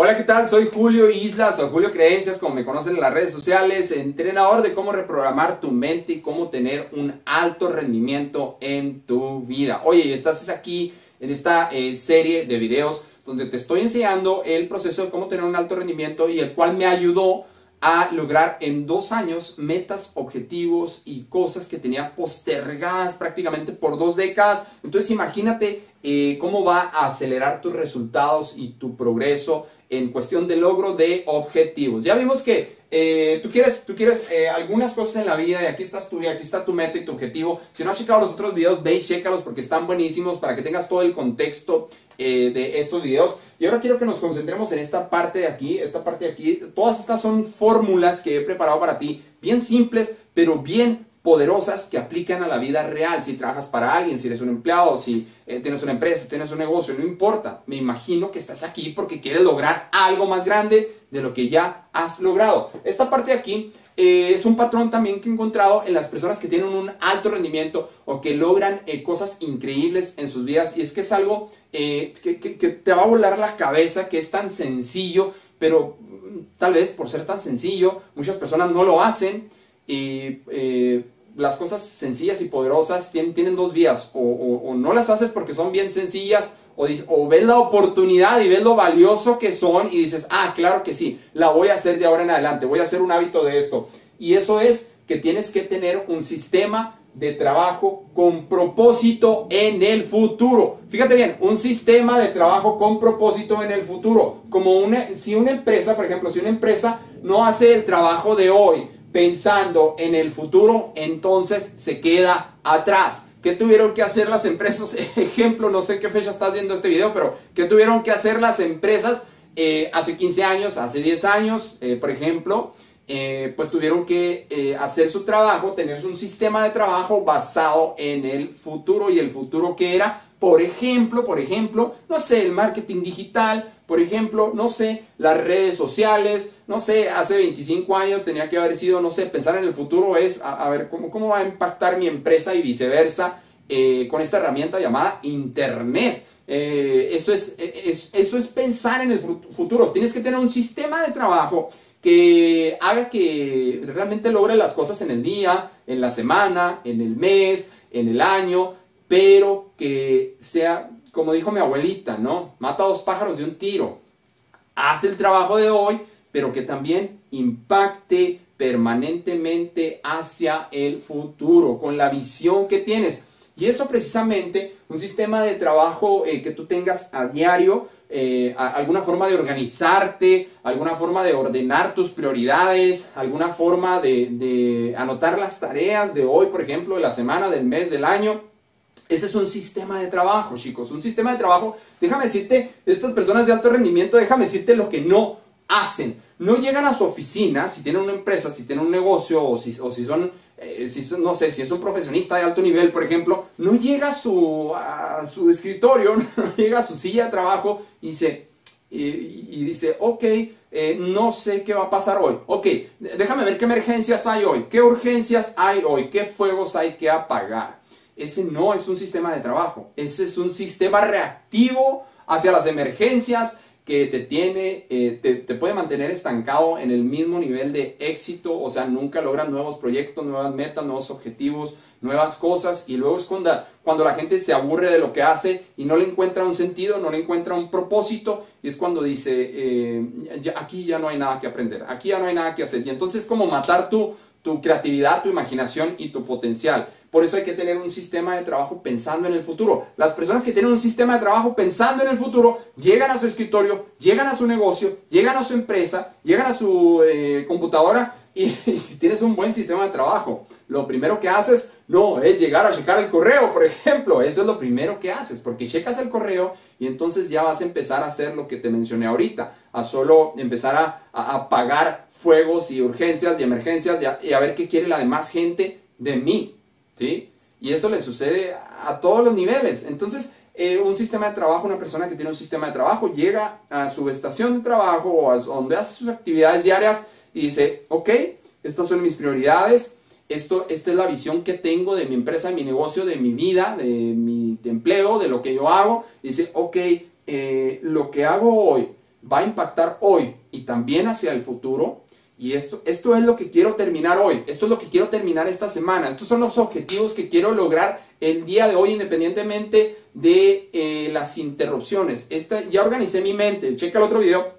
Hola, ¿qué tal? Soy Julio Islas o Julio Creencias, como me conocen en las redes sociales, entrenador de cómo reprogramar tu mente y cómo tener un alto rendimiento en tu vida. Oye, estás aquí en esta eh, serie de videos donde te estoy enseñando el proceso de cómo tener un alto rendimiento y el cual me ayudó a lograr en dos años metas, objetivos y cosas que tenía postergadas prácticamente por dos décadas. Entonces imagínate eh, cómo va a acelerar tus resultados y tu progreso en cuestión de logro de objetivos. Ya vimos que eh, tú quieres, tú quieres eh, algunas cosas en la vida y aquí estás tú y aquí está tu meta y tu objetivo. Si no has checado los otros videos, ve y chécalos porque están buenísimos para que tengas todo el contexto eh, de estos videos. Y ahora quiero que nos concentremos en esta parte de aquí, esta parte de aquí. Todas estas son fórmulas que he preparado para ti, bien simples, pero bien poderosas que aplican a la vida real. Si trabajas para alguien, si eres un empleado, si eh, tienes una empresa, si tienes un negocio, no importa. Me imagino que estás aquí porque quieres lograr algo más grande de lo que ya has logrado. Esta parte de aquí eh, es un patrón también que he encontrado en las personas que tienen un alto rendimiento o que logran eh, cosas increíbles en sus vidas. Y es que es algo que, te va a volar la cabeza, que es tan sencillo, pero mm, tal vez por ser tan sencillo, muchas personas no lo hacen. Las cosas sencillas y poderosas tienen, dos vías, o, no las haces porque son bien sencillas, o, o, ves la oportunidad y ves lo valioso que son y dices, ah, claro que sí, la voy a hacer de ahora en adelante, voy a hacer un hábito de esto. Y eso es que tienes que tener un sistema de trabajo con propósito en el futuro. Fíjate bien, un sistema de trabajo con propósito en el futuro. Como una, si una empresa, por ejemplo, si una empresa no hace el trabajo de hoy, pensando en el futuro, entonces se queda atrás. ¿Qué tuvieron que hacer las empresas? Ejemplo, no sé qué fecha estás viendo este video, pero ¿qué tuvieron que hacer las empresas eh, hace 15 años, hace 10 años, eh, por ejemplo? Eh, pues tuvieron que hacer su trabajo, tener un sistema de trabajo basado en el futuro y el futuro que era, por ejemplo, por ejemplo, no sé, el marketing digital, por ejemplo, no sé, las redes sociales, no sé, hace 25 años tenía que haber sido, no sé, pensar en el futuro es, a, ver, ¿cómo, ¿cómo, va a impactar mi empresa y viceversa eh, con esta herramienta llamada Internet? Eh, eso, es, eso es pensar en el futuro. Tienes que tener un sistema de trabajo que haga que realmente logre las cosas en el día, en la semana, en el mes, en el año, pero que sea, como dijo mi abuelita, ¿no? Mata a dos pájaros de un tiro. Haz el trabajo de hoy, pero que también impacte permanentemente hacia el futuro, con la visión que tienes. Y eso precisamente, un sistema de trabajo eh, que tú tengas a diario, eh, alguna forma de organizarte, alguna forma de ordenar tus prioridades, alguna forma de, de anotar las tareas de hoy, por ejemplo, de la semana, del mes, del año, ese es un sistema de trabajo, chicos. Un sistema de trabajo, déjame decirte, estas personas de alto rendimiento, déjame decirte lo que no hacen. No llegan a su oficina, si tienen una empresa, si tienen un negocio, o si, o si son, eh, si no sé, si es un profesionista de alto nivel, por ejemplo, no llega a su, a su escritorio, no llega a su silla de trabajo y dice, y, dice, ok, eh, no sé qué va a pasar hoy. Ok, déjame ver qué emergencias hay hoy, qué urgencias hay hoy, qué fuegos hay que apagar. Ese no es un sistema de trabajo, ese es un sistema reactivo hacia las emergencias que te tiene, eh, te, puede mantener estancado en el mismo nivel de éxito, o sea, nunca logran nuevos proyectos, nuevas metas, nuevos objetivos, nuevas cosas, y luego es cuando, la gente se aburre de lo que hace y no le encuentra un sentido, no le encuentra un propósito, y es cuando dice, eh, aquí ya no hay nada que aprender, aquí ya no hay nada que hacer, y entonces es como matar tu, tu creatividad, tu imaginación y tu potencial. Por eso hay que tener un sistema de trabajo pensando en el futuro. Las personas que tienen un sistema de trabajo pensando en el futuro llegan a su escritorio, llegan a su negocio, llegan a su empresa, llegan a su eh, computadora y, si tienes un buen sistema de trabajo, lo primero que haces no es llegar a checar el correo, por ejemplo. Eso es lo primero que haces, porque checas el correo y entonces ya vas a empezar a hacer lo que te mencioné ahorita, a solo empezar a, apagar fuegos y urgencias y emergencias y a ver qué quiere la demás gente de mí. ¿Sí? Y eso le sucede a todos los niveles. Entonces, eh, un sistema de trabajo, una persona que tiene un sistema de trabajo, llega a su estación de trabajo o a donde hace sus actividades diarias y dice, ok, estas son mis prioridades, esto, esta es la visión que tengo de mi empresa, de mi negocio, de mi vida, de mi empleo, de lo que yo hago. dice, ok, eh, lo que hago hoy va a impactar hoy y también hacia el futuro. Y esto, esto es lo que quiero terminar hoy, esto es lo que quiero terminar esta semana, estos son los objetivos que quiero lograr el día de hoy independientemente de eh, las interrupciones. Esta, ya organicé mi mente, checa el otro video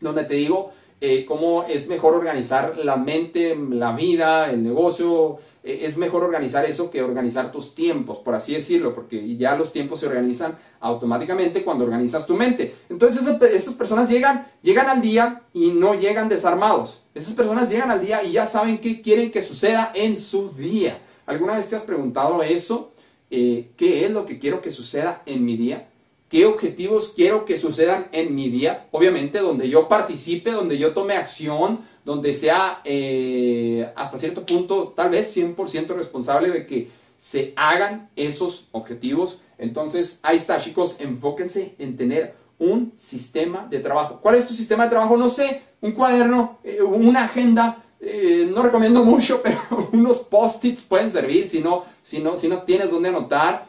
donde te digo eh, cómo es mejor organizar la mente, la vida, el negocio, es mejor organizar eso que organizar tus tiempos, por así decirlo, porque ya los tiempos se organizan automáticamente cuando organizas tu mente. Entonces esas, personas llegan, llegan al día y no llegan desarmados. Esas personas llegan al día y ya saben qué quieren que suceda en su día. ¿Alguna vez te has preguntado eso? Eh, ¿Qué es lo que quiero que suceda en mi día? ¿Qué objetivos quiero que sucedan en mi día? Obviamente donde yo participe, donde yo tome acción, donde sea eh, hasta cierto punto tal vez 100% responsable de que se hagan esos objetivos. Entonces, ahí está, chicos, enfóquense en tener un sistema de trabajo. ¿Cuál es tu sistema de trabajo? No sé, un cuaderno, eh, una agenda. Eh, no recomiendo mucho, pero unos post-its pueden servir si no, si no, si no tienes dónde anotar.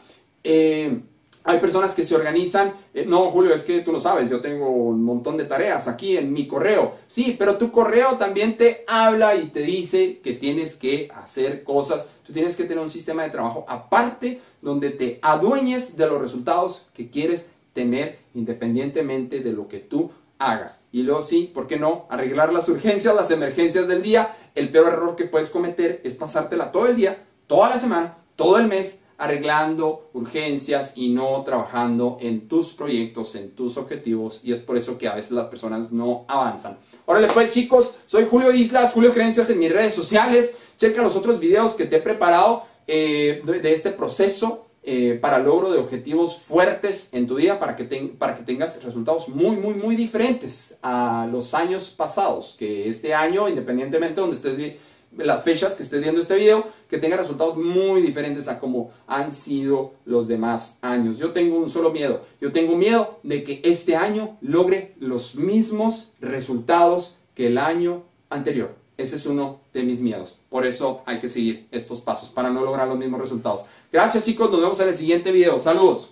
Hay personas que se organizan, eh, no, Julio, es que tú lo sabes, yo tengo un montón de tareas aquí en mi correo. Sí, pero tu correo también te habla y te dice que tienes que hacer cosas. Tú tienes que tener un sistema de trabajo aparte donde te adueñes de los resultados que quieres tener independientemente de lo que tú hagas. Y luego sí, ¿por qué no? Arreglar las urgencias, las emergencias del día. El peor error que puedes cometer es pasártela todo el día, toda la semana, todo el mes arreglando urgencias y no trabajando en tus proyectos, en tus objetivos y es por eso que a veces las personas no avanzan. Órale pues chicos, soy Julio Islas, Julio Creencias en mis redes sociales, checa los otros videos que te he preparado eh, de, este proceso eh, para logro de objetivos fuertes en tu día para que, para que tengas resultados muy, muy, muy diferentes a los años pasados, que este año, independientemente de donde estés las fechas que estés viendo este video, que tenga resultados muy diferentes a como han sido los demás años. Yo tengo un solo miedo, yo tengo miedo de que este año logre los mismos resultados que el año anterior. Ese es uno de mis miedos. Por eso hay que seguir estos pasos para no lograr los mismos resultados. Gracias chicos, nos vemos en el siguiente video. Saludos.